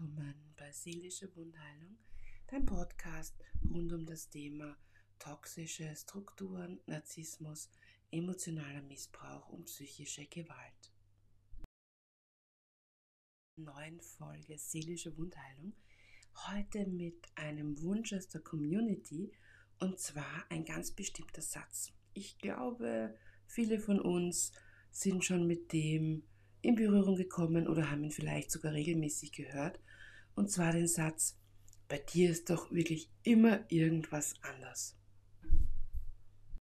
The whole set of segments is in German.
willkommen bei Seelische Wundheilung, dein Podcast rund um das Thema toxische Strukturen, Narzissmus, emotionaler Missbrauch und psychische Gewalt. Neuen Folge Seelische Wundheilung. Heute mit einem Wunsch aus der Community und zwar ein ganz bestimmter Satz. Ich glaube, viele von uns sind schon mit dem in Berührung gekommen oder haben ihn vielleicht sogar regelmäßig gehört. Und zwar den Satz, bei dir ist doch wirklich immer irgendwas anders.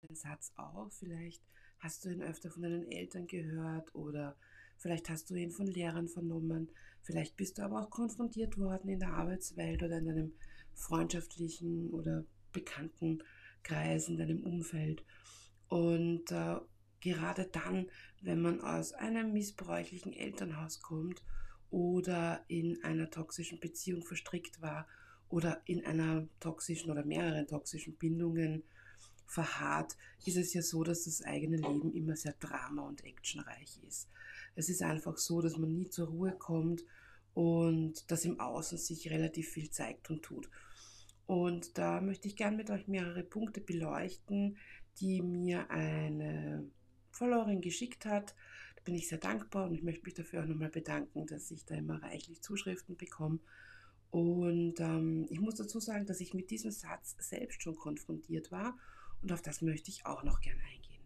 Den Satz auch, vielleicht hast du ihn öfter von deinen Eltern gehört oder vielleicht hast du ihn von Lehrern vernommen, vielleicht bist du aber auch konfrontiert worden in der Arbeitswelt oder in deinem freundschaftlichen oder bekannten Kreis, in deinem Umfeld. Und äh, gerade dann, wenn man aus einem missbräuchlichen Elternhaus kommt oder in einer toxischen Beziehung verstrickt war oder in einer toxischen oder mehreren toxischen Bindungen verharrt, ist es ja so, dass das eigene Leben immer sehr drama- und actionreich ist. Es ist einfach so, dass man nie zur Ruhe kommt und dass im Außen sich relativ viel zeigt und tut. Und da möchte ich gerne mit euch mehrere Punkte beleuchten, die mir eine Followerin geschickt hat. Bin ich sehr dankbar und ich möchte mich dafür auch nochmal bedanken, dass ich da immer reichlich Zuschriften bekomme. Und ähm, ich muss dazu sagen, dass ich mit diesem Satz selbst schon konfrontiert war und auf das möchte ich auch noch gerne eingehen.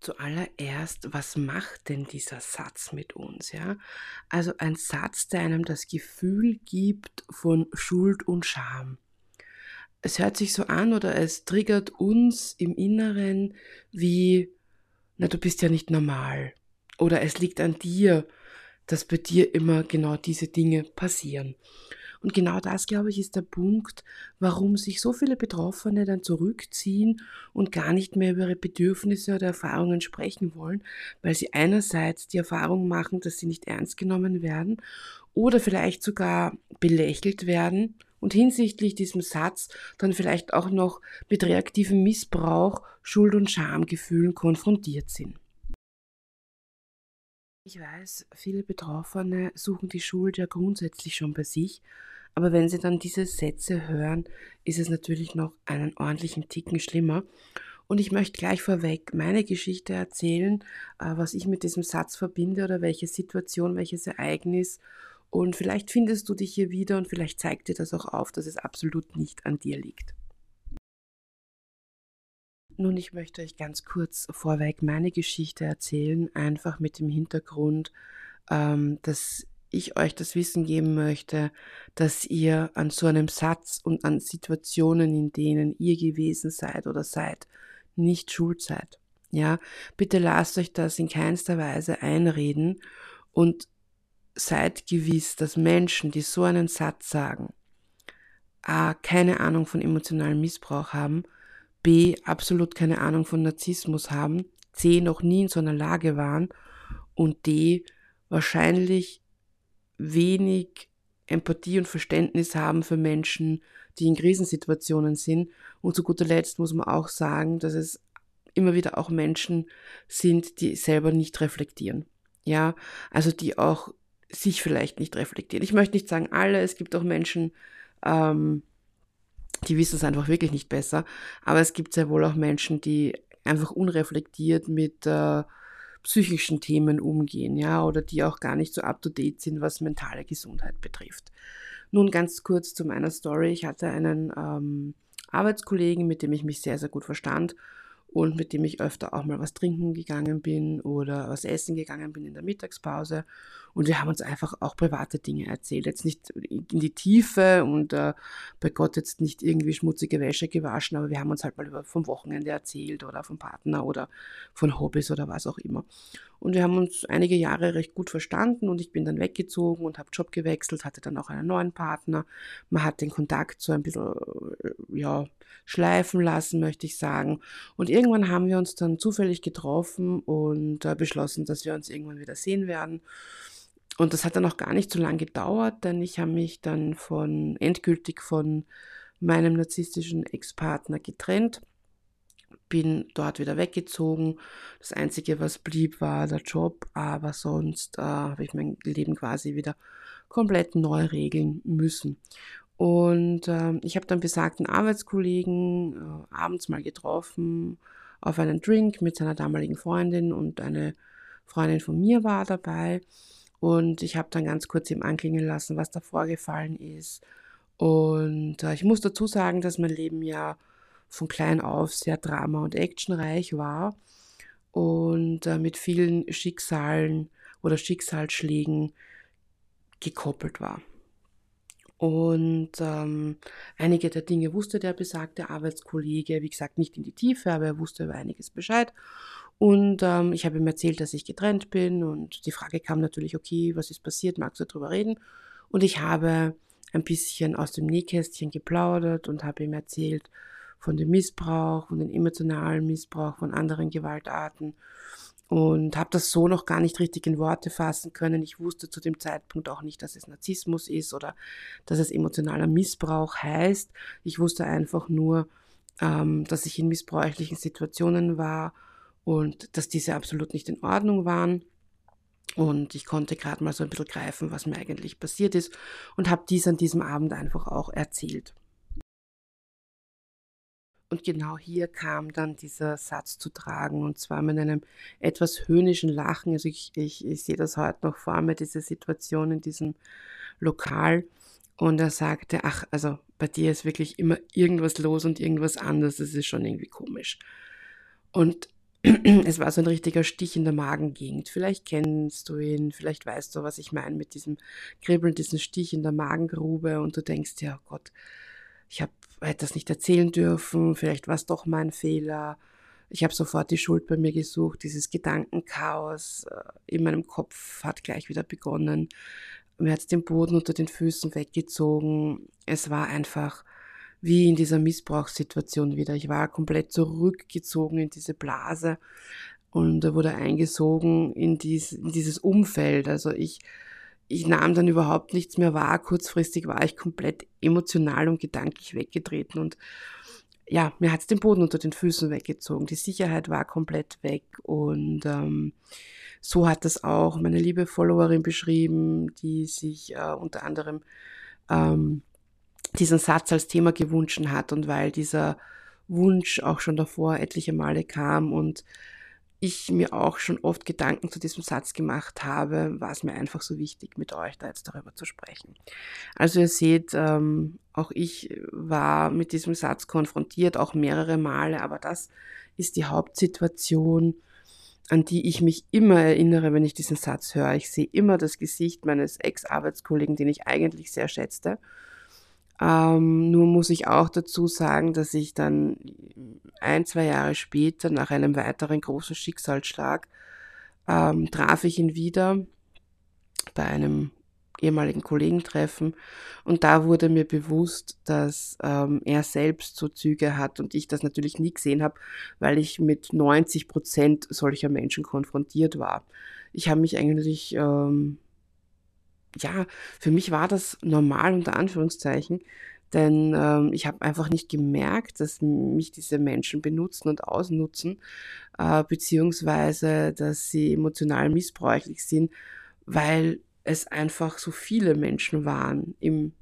Zuallererst, was macht denn dieser Satz mit uns? Ja? Also ein Satz, der einem das Gefühl gibt von Schuld und Scham es hört sich so an oder es triggert uns im Inneren wie, na, du bist ja nicht normal. Oder es liegt an dir, dass bei dir immer genau diese Dinge passieren. Und genau das, glaube ich, ist der Punkt, warum sich so viele Betroffene dann zurückziehen und gar nicht mehr über ihre Bedürfnisse oder Erfahrungen sprechen wollen, weil sie einerseits die Erfahrung machen, dass sie nicht ernst genommen werden oder vielleicht sogar belächelt werden und hinsichtlich diesem Satz dann vielleicht auch noch mit reaktivem Missbrauch, Schuld- und Schamgefühlen konfrontiert sind. Ich weiß, viele Betroffene suchen die Schuld ja grundsätzlich schon bei sich, aber wenn sie dann diese Sätze hören, ist es natürlich noch einen ordentlichen Ticken schlimmer. Und ich möchte gleich vorweg meine Geschichte erzählen, äh, was ich mit diesem Satz verbinde oder welche Situation, welches Ereignis und vielleicht findest du dich hier wieder und vielleicht zeigt dir das auch auf, dass es absolut nicht an dir liegt. Nun, ich möchte euch ganz kurz vorweg meine Geschichte erzählen, einfach mit dem Hintergrund, ähm, dass ich euch das Wissen geben möchte, dass ihr an so einem Satz und an Situationen, in denen ihr gewesen seid oder seid, nicht schuld seid. Ja, bitte lasst euch das in keinster Weise einreden und seid gewiss, dass Menschen, die so einen Satz sagen, a. keine Ahnung von emotionalem Missbrauch haben, b. absolut keine Ahnung von Narzissmus haben, c. noch nie in so einer Lage waren und d. wahrscheinlich wenig Empathie und Verständnis haben für Menschen, die in Krisensituationen sind. Und zu guter Letzt muss man auch sagen, dass es immer wieder auch Menschen sind, die selber nicht reflektieren. Ja, also die auch sich vielleicht nicht reflektieren. Ich möchte nicht sagen alle, es gibt auch Menschen, ähm, die wissen es einfach wirklich nicht besser, aber es gibt sehr wohl auch Menschen, die einfach unreflektiert mit äh, psychischen Themen umgehen, ja, oder die auch gar nicht so up to date sind, was mentale Gesundheit betrifft. Nun ganz kurz zu meiner Story. Ich hatte einen ähm, Arbeitskollegen, mit dem ich mich sehr, sehr gut verstand und mit dem ich öfter auch mal was trinken gegangen bin oder was essen gegangen bin in der Mittagspause. Und wir haben uns einfach auch private Dinge erzählt. Jetzt nicht in die Tiefe und äh, bei Gott jetzt nicht irgendwie schmutzige Wäsche gewaschen, aber wir haben uns halt mal vom Wochenende erzählt oder vom Partner oder von Hobbys oder was auch immer. Und wir haben uns einige Jahre recht gut verstanden und ich bin dann weggezogen und habe Job gewechselt, hatte dann auch einen neuen Partner. Man hat den Kontakt so ein bisschen, äh, ja, schleifen lassen, möchte ich sagen. Und irgendwann haben wir uns dann zufällig getroffen und äh, beschlossen, dass wir uns irgendwann wieder sehen werden. Und das hat dann auch gar nicht so lange gedauert, denn ich habe mich dann von endgültig von meinem narzisstischen Ex-Partner getrennt bin dort wieder weggezogen. Das Einzige, was blieb, war der Job, aber sonst äh, habe ich mein Leben quasi wieder komplett neu regeln müssen. Und äh, ich habe dann besagten Arbeitskollegen äh, abends mal getroffen auf einen Drink mit seiner damaligen Freundin und eine Freundin von mir war dabei. Und ich habe dann ganz kurz ihm anklingen lassen, was da vorgefallen ist. Und äh, ich muss dazu sagen, dass mein Leben ja von klein auf sehr drama- und actionreich war und äh, mit vielen Schicksalen oder Schicksalsschlägen gekoppelt war. Und ähm, einige der Dinge wusste der besagte Arbeitskollege, wie gesagt, nicht in die Tiefe, aber er wusste über einiges Bescheid. Und ähm, ich habe ihm erzählt, dass ich getrennt bin. Und die Frage kam natürlich, okay, was ist passiert? Magst du darüber reden? Und ich habe ein bisschen aus dem Nähkästchen geplaudert und habe ihm erzählt von dem Missbrauch, von dem emotionalen Missbrauch, von anderen Gewaltarten und habe das so noch gar nicht richtig in Worte fassen können. Ich wusste zu dem Zeitpunkt auch nicht, dass es Narzissmus ist oder dass es emotionaler Missbrauch heißt. Ich wusste einfach nur, ähm, dass ich in missbräuchlichen Situationen war und dass diese absolut nicht in Ordnung waren. Und ich konnte gerade mal so ein bisschen greifen, was mir eigentlich passiert ist und habe dies an diesem Abend einfach auch erzählt. Und genau hier kam dann dieser Satz zu tragen und zwar mit einem etwas höhnischen Lachen. Also ich, ich, ich sehe das heute noch vor mir, diese Situation in diesem Lokal. Und er sagte, ach, also bei dir ist wirklich immer irgendwas los und irgendwas anders. Das ist schon irgendwie komisch. Und es war so ein richtiger Stich in der Magengegend. Vielleicht kennst du ihn, vielleicht weißt du, was ich meine mit diesem Kribbeln, diesem Stich in der Magengrube und du denkst, ja oh Gott, ich habe hätte das nicht erzählen dürfen, vielleicht war es doch mein Fehler. Ich habe sofort die Schuld bei mir gesucht. Dieses Gedankenchaos äh, in meinem Kopf hat gleich wieder begonnen. Mir hat den Boden unter den Füßen weggezogen. Es war einfach wie in dieser Missbrauchssituation wieder. Ich war komplett zurückgezogen in diese Blase und wurde eingesogen in, dies, in dieses Umfeld. Also ich, ich nahm dann überhaupt nichts mehr wahr. Kurzfristig war ich komplett emotional und gedanklich weggetreten und ja, mir hat es den Boden unter den Füßen weggezogen. Die Sicherheit war komplett weg und ähm, so hat das auch meine liebe Followerin beschrieben, die sich äh, unter anderem ähm, diesen Satz als Thema gewünscht hat und weil dieser Wunsch auch schon davor etliche Male kam und ich mir auch schon oft Gedanken zu diesem Satz gemacht habe, war es mir einfach so wichtig, mit euch da jetzt darüber zu sprechen. Also ihr seht, ähm, auch ich war mit diesem Satz konfrontiert, auch mehrere Male, aber das ist die Hauptsituation, an die ich mich immer erinnere, wenn ich diesen Satz höre. Ich sehe immer das Gesicht meines Ex-Arbeitskollegen, den ich eigentlich sehr schätzte ähm, nur muss ich auch dazu sagen, dass ich dann ein, zwei Jahre später, nach einem weiteren großen Schicksalsschlag, ähm, traf ich ihn wieder bei einem ehemaligen Kollegentreffen und da wurde mir bewusst, dass ähm, er selbst so Züge hat und ich das natürlich nie gesehen habe, weil ich mit 90 Prozent solcher Menschen konfrontiert war. Ich habe mich eigentlich ähm, ja, für mich war das normal unter Anführungszeichen, denn ähm, ich habe einfach nicht gemerkt, dass mich diese Menschen benutzen und ausnutzen, äh, beziehungsweise dass sie emotional missbräuchlich sind, weil es einfach so viele Menschen waren im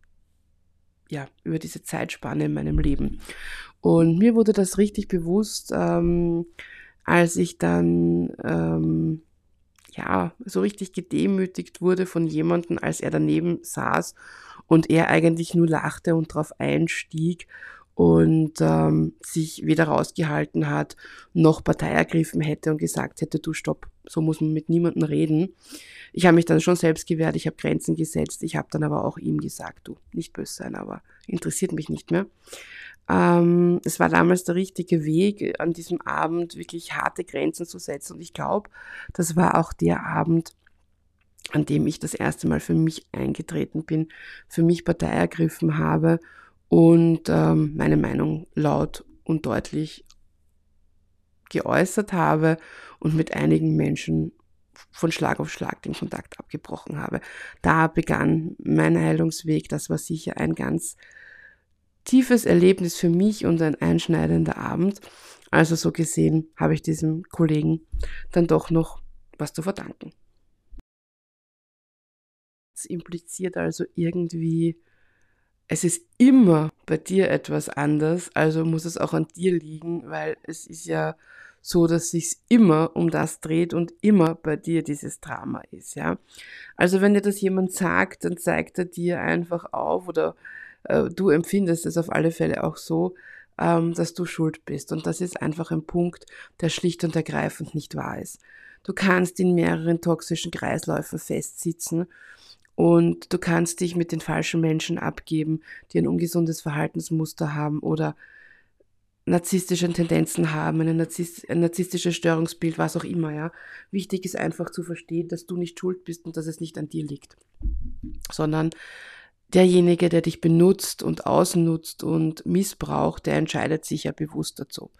ja, über diese Zeitspanne in meinem Leben. Und mir wurde das richtig bewusst, ähm, als ich dann ähm, ja, so richtig gedemütigt wurde von jemandem, als er daneben saß und er eigentlich nur lachte und darauf einstieg und ähm, sich weder rausgehalten hat, noch Partei ergriffen hätte und gesagt hätte, du stopp, so muss man mit niemandem reden. Ich habe mich dann schon selbst gewehrt, ich habe Grenzen gesetzt, ich habe dann aber auch ihm gesagt, du, nicht böse sein, aber interessiert mich nicht mehr. Ähm, es war damals der richtige Weg, an diesem Abend wirklich harte Grenzen zu setzen. Und ich glaube, das war auch der Abend, an dem ich das erste Mal für mich eingetreten bin, für mich Partei ergriffen habe und ähm, meine Meinung laut und deutlich geäußert habe und mit einigen Menschen von Schlag auf Schlag den Kontakt abgebrochen habe. Da begann mein Heilungsweg. Das war sicher ein ganz tiefes Erlebnis für mich und ein einschneidender Abend. Also so gesehen habe ich diesem Kollegen dann doch noch was zu verdanken. Das impliziert also irgendwie, es ist immer bei dir etwas anders, also muss es auch an dir liegen, weil es ist ja so, dass sich immer um das dreht und immer bei dir dieses Drama ist, ja. Also wenn dir das jemand sagt, dann zeigt er dir einfach auf oder äh, du empfindest es auf alle Fälle auch so, ähm, dass du schuld bist. Und das ist einfach ein Punkt, der schlicht und ergreifend nicht wahr ist. Du kannst in mehreren toxischen Kreisläufen festsitzen und du kannst dich mit den falschen Menschen abgeben, die ein ungesundes Verhaltensmuster haben oder narzisstische Tendenzen haben, eine Narzisst ein narzisstisches Störungsbild, was auch immer, ja. Wichtig ist einfach zu verstehen, dass du nicht schuld bist und dass es nicht an dir liegt, sondern derjenige, der dich benutzt und ausnutzt und missbraucht, der entscheidet sich ja bewusst dazu.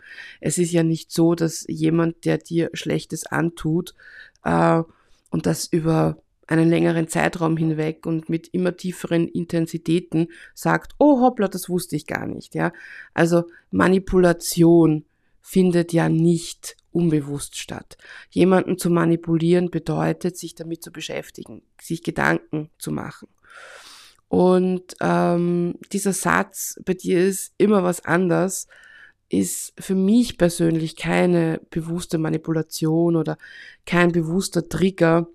Es ist ja nicht so, dass jemand, der dir Schlechtes antut äh, und das über einen längeren Zeitraum hinweg und mit immer tieferen Intensitäten sagt, oh hoppla, das wusste ich gar nicht, ja. Also Manipulation findet ja nicht unbewusst statt. Jemanden zu manipulieren bedeutet, sich damit zu beschäftigen, sich Gedanken zu machen. Und ähm, dieser Satz, bei dir ist immer was anders, ist für mich persönlich keine bewusste Manipulation oder kein bewusster Trigger,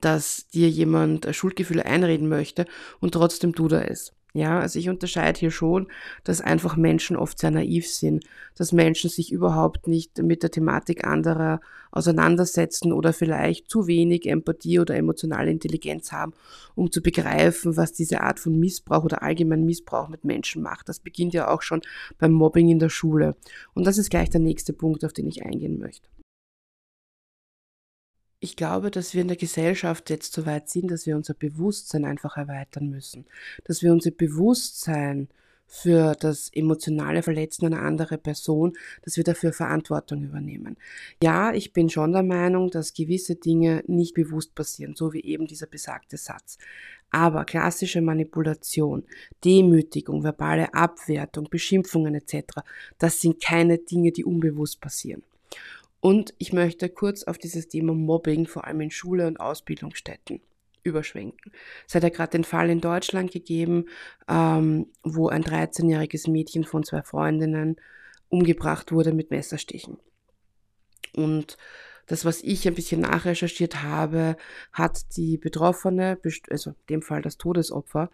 dass dir jemand Schuldgefühle einreden möchte und trotzdem tut er es. Ja, also ich unterscheide hier schon, dass einfach Menschen oft sehr naiv sind, dass Menschen sich überhaupt nicht mit der Thematik anderer auseinandersetzen oder vielleicht zu wenig Empathie oder emotionale Intelligenz haben, um zu begreifen, was diese Art von Missbrauch oder allgemein Missbrauch mit Menschen macht. Das beginnt ja auch schon beim Mobbing in der Schule. Und das ist gleich der nächste Punkt, auf den ich eingehen möchte. Ich glaube, dass wir in der Gesellschaft jetzt so weit sind, dass wir unser Bewusstsein einfach erweitern müssen. Dass wir unser Bewusstsein für das emotionale Verletzen einer anderen Person, dass wir dafür Verantwortung übernehmen. Ja, ich bin schon der Meinung, dass gewisse Dinge nicht bewusst passieren, so wie eben dieser besagte Satz. Aber klassische Manipulation, Demütigung, verbale Abwertung, Beschimpfungen etc., das sind keine Dinge, die unbewusst passieren. Und ich möchte kurz auf dieses Thema Mobbing, vor allem in Schule und Ausbildungsstätten, überschwenken. Es hat ja gerade den Fall in Deutschland gegeben, ähm, wo ein 13-jähriges Mädchen von zwei Freundinnen umgebracht wurde mit Messerstichen. Und das, was ich ein bisschen nachrecherchiert habe, hat die Betroffene, also in dem Fall das Todesopfer,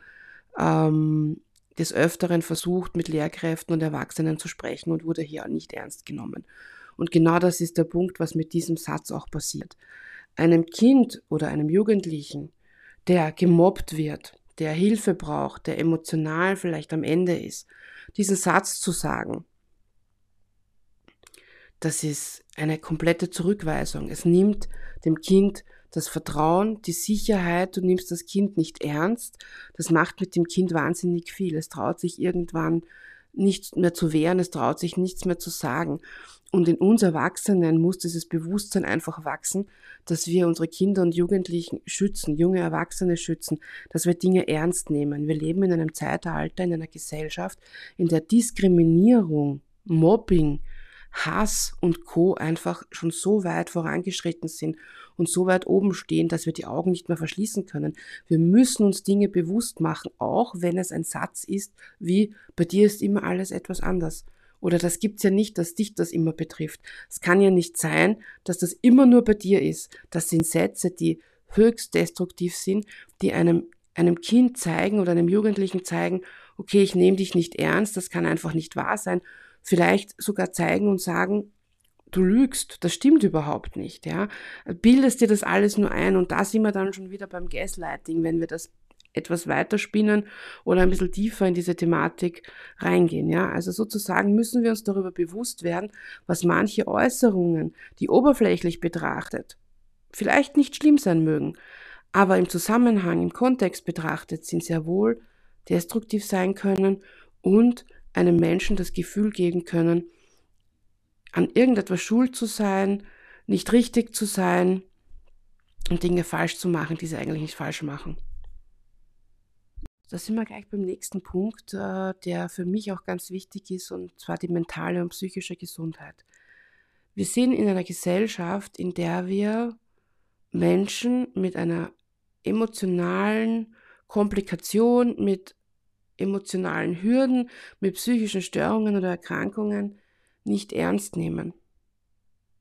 ähm, des Öfteren versucht, mit Lehrkräften und Erwachsenen zu sprechen und wurde hier nicht ernst genommen. Und genau das ist der Punkt, was mit diesem Satz auch passiert. Einem Kind oder einem Jugendlichen, der gemobbt wird, der Hilfe braucht, der emotional vielleicht am Ende ist, diesen Satz zu sagen, das ist eine komplette Zurückweisung. Es nimmt dem Kind das Vertrauen, die Sicherheit, du nimmst das Kind nicht ernst. Das macht mit dem Kind wahnsinnig viel. Es traut sich irgendwann nichts mehr zu wehren, es traut sich nichts mehr zu sagen. Und in uns Erwachsenen muss dieses Bewusstsein einfach wachsen, dass wir unsere Kinder und Jugendlichen schützen, junge Erwachsene schützen, dass wir Dinge ernst nehmen. Wir leben in einem Zeitalter, in einer Gesellschaft, in der Diskriminierung, Mobbing, Hass und Co. einfach schon so weit vorangeschritten sind und so weit oben stehen, dass wir die Augen nicht mehr verschließen können. Wir müssen uns Dinge bewusst machen, auch wenn es ein Satz ist wie, bei dir ist immer alles etwas anders. Oder das gibt's ja nicht, dass dich das immer betrifft. Es kann ja nicht sein, dass das immer nur bei dir ist. Das sind Sätze, die höchst destruktiv sind, die einem, einem Kind zeigen oder einem Jugendlichen zeigen, okay, ich nehme dich nicht ernst, das kann einfach nicht wahr sein. Vielleicht sogar zeigen und sagen, du lügst, das stimmt überhaupt nicht, ja. Bildest dir das alles nur ein und da sind wir dann schon wieder beim Gaslighting, wenn wir das etwas weiter spinnen oder ein bisschen tiefer in diese Thematik reingehen. Ja? Also sozusagen müssen wir uns darüber bewusst werden, was manche Äußerungen, die oberflächlich betrachtet, vielleicht nicht schlimm sein mögen, aber im Zusammenhang, im Kontext betrachtet, sind sehr wohl destruktiv sein können und einem Menschen das Gefühl geben können, an irgendetwas schuld zu sein, nicht richtig zu sein und Dinge falsch zu machen, die sie eigentlich nicht falsch machen. Da sind wir gleich beim nächsten Punkt, äh, der für mich auch ganz wichtig ist, und zwar die mentale und psychische Gesundheit. Wir sind in einer Gesellschaft, in der wir Menschen mit einer emotionalen Komplikation, mit emotionalen Hürden, mit psychischen Störungen oder Erkrankungen nicht ernst nehmen.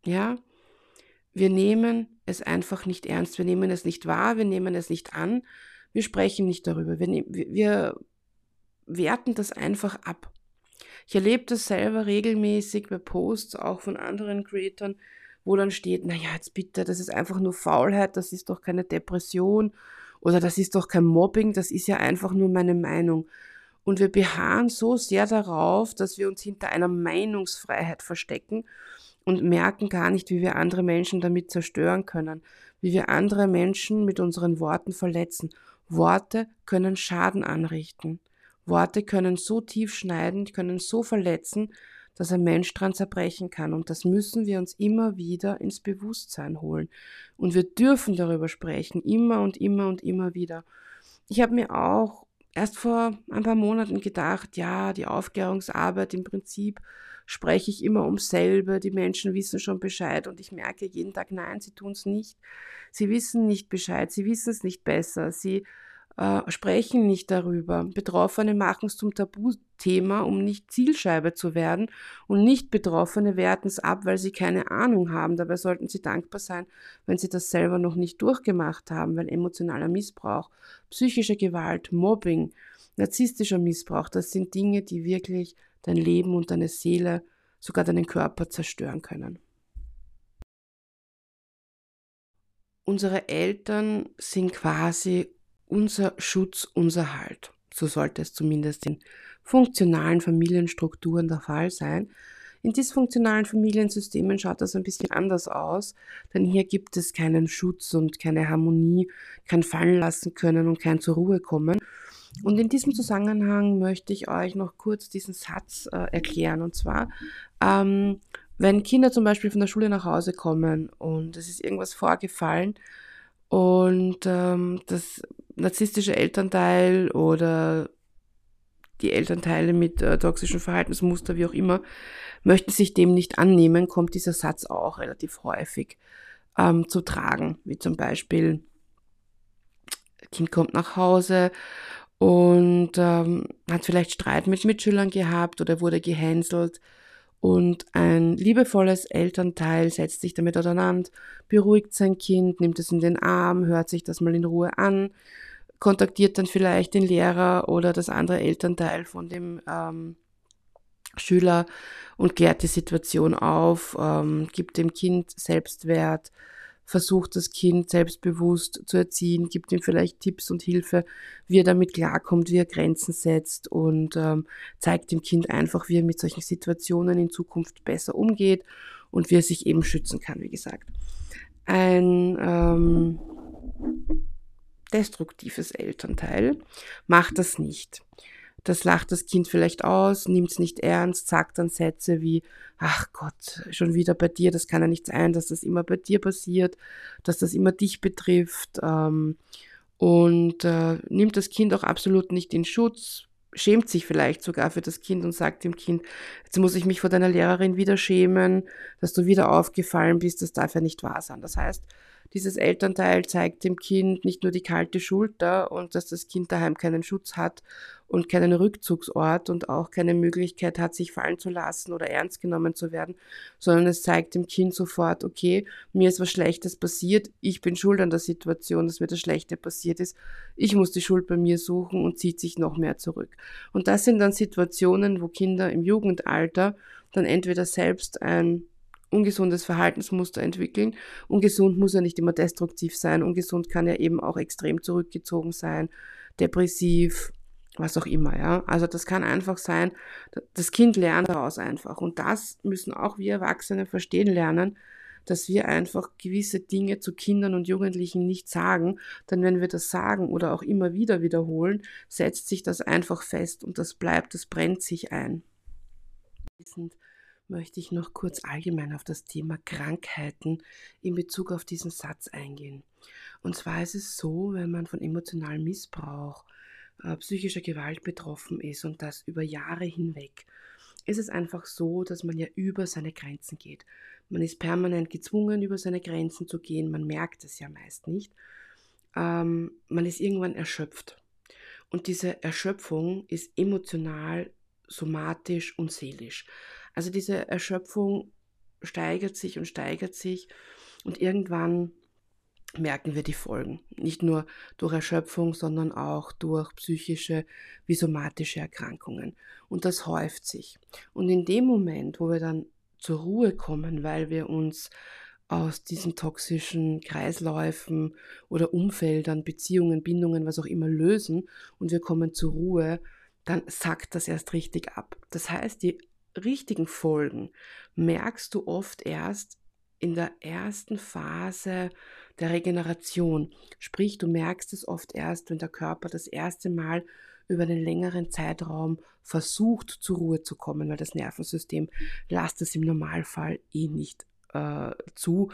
Ja? Wir nehmen es einfach nicht ernst, wir nehmen es nicht wahr, wir nehmen es nicht an, wir sprechen nicht darüber, wir, wir werten das einfach ab. Ich erlebe das selber regelmäßig bei Posts, auch von anderen Creatoren, wo dann steht, naja, jetzt bitte, das ist einfach nur Faulheit, das ist doch keine Depression oder das ist doch kein Mobbing, das ist ja einfach nur meine Meinung. Und wir beharren so sehr darauf, dass wir uns hinter einer Meinungsfreiheit verstecken und merken gar nicht, wie wir andere Menschen damit zerstören können, wie wir andere Menschen mit unseren Worten verletzen. Worte können Schaden anrichten. Worte können so tief schneiden, können so verletzen, dass ein Mensch dran zerbrechen kann. Und das müssen wir uns immer wieder ins Bewusstsein holen. Und wir dürfen darüber sprechen, immer und immer und immer wieder. Ich habe mir auch erst vor ein paar Monaten gedacht, ja, die Aufklärungsarbeit im Prinzip spreche ich immer ums selbe, die Menschen wissen schon Bescheid und ich merke jeden Tag, nein, sie tun es nicht. Sie wissen nicht Bescheid, sie wissen es nicht besser, sie äh, sprechen nicht darüber. Betroffene machen es zum Tabuthema, um nicht Zielscheibe zu werden und nicht Betroffene werten es ab, weil sie keine Ahnung haben. Dabei sollten sie dankbar sein, wenn sie das selber noch nicht durchgemacht haben, weil emotionaler Missbrauch, psychische Gewalt, Mobbing, narzisstischer Missbrauch, das sind Dinge, die wirklich dein Leben und deine Seele, sogar deinen Körper zerstören können. Unsere Eltern sind quasi unser Schutz, unser Halt. So sollte es zumindest in funktionalen Familienstrukturen der Fall sein. In dysfunktionalen Familiensystemen schaut das ein bisschen anders aus, denn hier gibt es keinen Schutz und keine Harmonie, kein Fallen lassen können und kein zur Ruhe kommen. Und in diesem Zusammenhang möchte ich euch noch kurz diesen Satz äh, erklären. Und zwar, ähm, wenn Kinder zum Beispiel von der Schule nach Hause kommen und es ist irgendwas vorgefallen und ähm, das narzisstische Elternteil oder die Elternteile mit äh, toxischen Verhaltensmuster, wie auch immer, möchten sich dem nicht annehmen, kommt dieser Satz auch relativ häufig ähm, zu tragen. Wie zum Beispiel, Kind kommt nach Hause und ähm, hat vielleicht Streit mit Mitschülern gehabt oder wurde gehänselt. Und ein liebevolles Elternteil setzt sich damit auseinander, beruhigt sein Kind, nimmt es in den Arm, hört sich das mal in Ruhe an, kontaktiert dann vielleicht den Lehrer oder das andere Elternteil von dem ähm, Schüler und klärt die Situation auf, ähm, gibt dem Kind Selbstwert, versucht das Kind selbstbewusst zu erziehen, gibt ihm vielleicht Tipps und Hilfe, wie er damit klarkommt, wie er Grenzen setzt und ähm, zeigt dem Kind einfach, wie er mit solchen Situationen in Zukunft besser umgeht und wie er sich eben schützen kann, wie gesagt. Ein ähm, destruktives Elternteil macht das nicht. Das lacht das Kind vielleicht aus, nimmt es nicht ernst, sagt dann Sätze wie, ach Gott, schon wieder bei dir, das kann ja nicht sein, dass das immer bei dir passiert, dass das immer dich betrifft. Ähm, und äh, nimmt das Kind auch absolut nicht in Schutz, schämt sich vielleicht sogar für das Kind und sagt dem Kind, jetzt muss ich mich vor deiner Lehrerin wieder schämen, dass du wieder aufgefallen bist, das darf ja nicht wahr sein. Das heißt, dieses Elternteil zeigt dem Kind nicht nur die kalte Schulter und dass das Kind daheim keinen Schutz hat und keinen Rückzugsort und auch keine Möglichkeit hat, sich fallen zu lassen oder ernst genommen zu werden, sondern es zeigt dem Kind sofort, okay, mir ist was Schlechtes passiert, ich bin schuld an der Situation, dass mir das Schlechte passiert ist, ich muss die Schuld bei mir suchen und zieht sich noch mehr zurück. Und das sind dann Situationen, wo Kinder im Jugendalter dann entweder selbst ein ungesundes Verhaltensmuster entwickeln. Ungesund muss ja nicht immer destruktiv sein. Ungesund kann ja eben auch extrem zurückgezogen sein, depressiv, was auch immer, ja. Also das kann einfach sein, das Kind lernt daraus einfach. Und das müssen auch wir Erwachsene verstehen lernen, dass wir einfach gewisse Dinge zu Kindern und Jugendlichen nicht sagen. Denn wenn wir das sagen oder auch immer wieder wiederholen, setzt sich das einfach fest und das bleibt, das brennt sich ein möchte ich noch kurz allgemein auf das Thema Krankheiten in Bezug auf diesen Satz eingehen. Und zwar ist es so, wenn man von emotionalem Missbrauch äh, psychischer Gewalt betroffen ist und das über Jahre hinweg, ist es einfach so, dass man ja über seine Grenzen geht. Man ist permanent gezwungen, über seine Grenzen zu gehen. Man merkt es ja meist nicht. Ähm, man ist irgendwann erschöpft. Und diese Erschöpfung ist emotional, somatisch und seelisch. Also diese Erschöpfung steigert sich und steigert sich und irgendwann merken wir die Folgen. Nicht nur durch Erschöpfung, sondern auch durch psychische wie somatische Erkrankungen. Und das häuft sich. Und in dem Moment, wo wir dann zur Ruhe kommen, weil wir uns aus diesen toxischen Kreisläufen oder Umfeldern, Beziehungen, Bindungen, was auch immer lösen und wir kommen zur Ruhe, dann sackt das erst richtig ab. Das heißt, die richtigen Folgen merkst du oft erst in der ersten Phase der Regeneration. Sprich, du merkst es oft erst, wenn der Körper das erste Mal über einen längeren Zeitraum versucht, zur Ruhe zu kommen, weil das Nervensystem lasst es im Normalfall eh nicht äh, zu.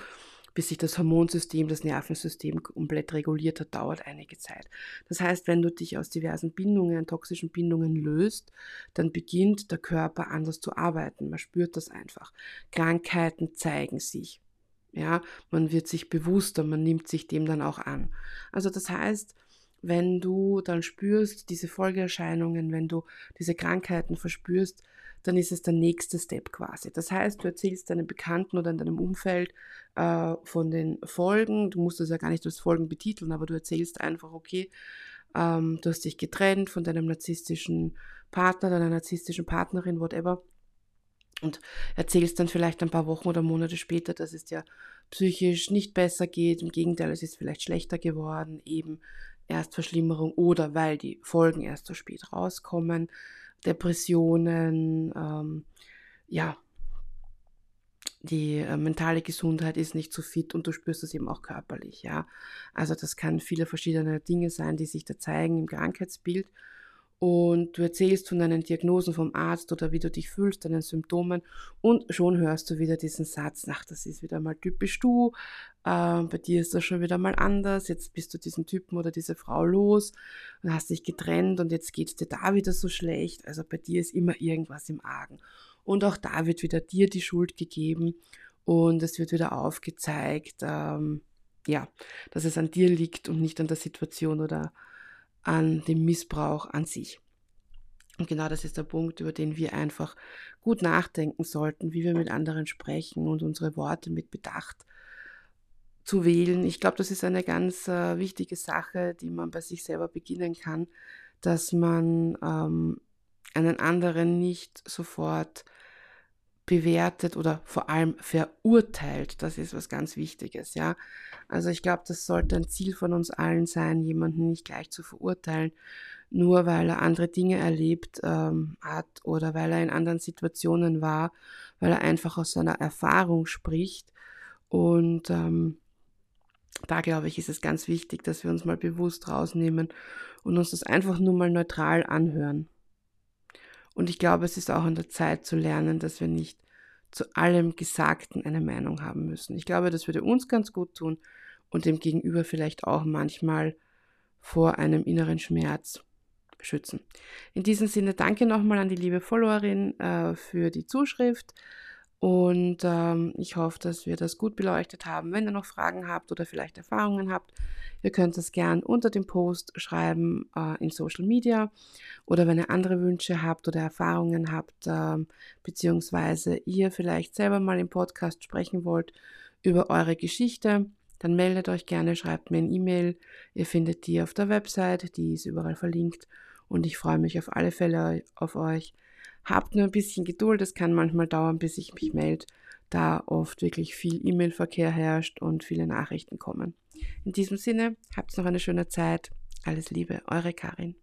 Bis sich das Hormonsystem, das Nervensystem komplett reguliert hat, dauert einige Zeit. Das heißt, wenn du dich aus diversen Bindungen, toxischen Bindungen löst, dann beginnt der Körper anders zu arbeiten. Man spürt das einfach. Krankheiten zeigen sich. Ja, man wird sich bewusster, man nimmt sich dem dann auch an. Also das heißt, wenn du dann spürst, diese Folgeerscheinungen, wenn du diese Krankheiten verspürst, dann ist es der nächste Step quasi. Das heißt, du erzählst deinen Bekannten oder in deinem Umfeld äh, von den Folgen. Du musst das ja gar nicht als Folgen betiteln, aber du erzählst einfach, okay, ähm, du hast dich getrennt von deinem narzisstischen Partner, deiner narzisstischen Partnerin, whatever und erzählst dann vielleicht ein paar Wochen oder Monate später, dass es dir psychisch nicht besser geht. Im Gegenteil, es ist vielleicht schlechter geworden, eben Erstverschlimmerung oder weil die Folgen erst so spät rauskommen, Depressionen, ähm, ja, die äh, mentale Gesundheit ist nicht so fit und du spürst es eben auch körperlich, ja. Also das kann viele verschiedene Dinge sein, die sich da zeigen im Krankheitsbild und du erzählst von deinen Diagnosen vom Arzt oder wie du dich fühlst, deinen Symptomen. Und schon hörst du wieder diesen Satz, ach, das ist wieder mal typisch du, äh, bei dir ist das schon wieder mal anders, jetzt bist du diesen Typen oder diese Frau los und hast dich getrennt und jetzt geht es dir da wieder so schlecht, also bei dir ist immer irgendwas im Argen. Und auch da wird wieder dir die Schuld gegeben und es wird wieder aufgezeigt, ähm, ja, dass es an dir liegt und nicht an der Situation oder an dem Missbrauch an sich. Und genau das ist der Punkt, über den wir einfach gut nachdenken sollten, wie wir mit anderen sprechen und unsere Worte mit Bedacht zu wählen. Ich glaube, das ist eine ganz äh, wichtige Sache, die man bei sich selber beginnen kann, dass man ähm, einen anderen nicht sofort bewertet oder vor allem verurteilt. Das ist was ganz Wichtiges, ja. Also ich glaube, das sollte ein Ziel von uns allen sein, jemanden nicht gleich zu verurteilen, nur weil er andere Dinge erlebt ähm, hat oder weil er in anderen Situationen war, weil er einfach aus seiner Erfahrung spricht. Und ähm, da glaube ich, ist es ganz wichtig, dass wir uns mal bewusst rausnehmen und uns das einfach nur mal neutral anhören. Und ich glaube, es ist auch an der Zeit zu lernen, dass wir nicht zu allem Gesagten eine Meinung haben müssen. Ich glaube, das würde uns ganz gut tun und dem Gegenüber vielleicht auch manchmal vor einem inneren Schmerz schützen. In diesem Sinne danke nochmal an die liebe Followerin äh, für die Zuschrift. Und ähm, ich hoffe, dass wir das gut beleuchtet haben. Wenn ihr noch Fragen habt oder vielleicht Erfahrungen habt, ihr könnt das gern unter dem Post schreiben äh, in Social Media. Oder wenn ihr andere Wünsche habt oder Erfahrungen habt, äh, beziehungsweise ihr vielleicht selber mal im Podcast sprechen wollt über eure Geschichte, dann meldet euch gerne, schreibt mir ein E-Mail. Ihr findet die auf der Website, die ist überall verlinkt. Und ich freue mich auf alle Fälle auf euch. Habt nur ein bisschen Geduld, es kann manchmal dauern, bis ich mich melde, da oft wirklich viel E-Mail-Verkehr herrscht und viele Nachrichten kommen. In diesem Sinne, habt noch eine schöne Zeit. Alles Liebe, eure Karin.